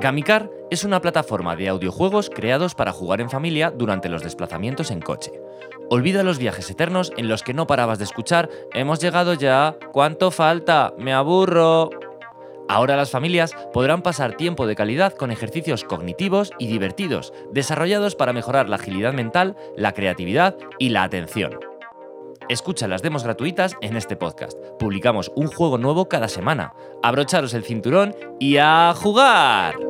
Gamicar es una plataforma de audiojuegos creados para jugar en familia durante los desplazamientos en coche. Olvida los viajes eternos en los que no parabas de escuchar Hemos llegado ya, ¿cuánto falta? Me aburro. Ahora las familias podrán pasar tiempo de calidad con ejercicios cognitivos y divertidos, desarrollados para mejorar la agilidad mental, la creatividad y la atención. Escucha las demos gratuitas en este podcast. Publicamos un juego nuevo cada semana. Abrocharos el cinturón y a jugar.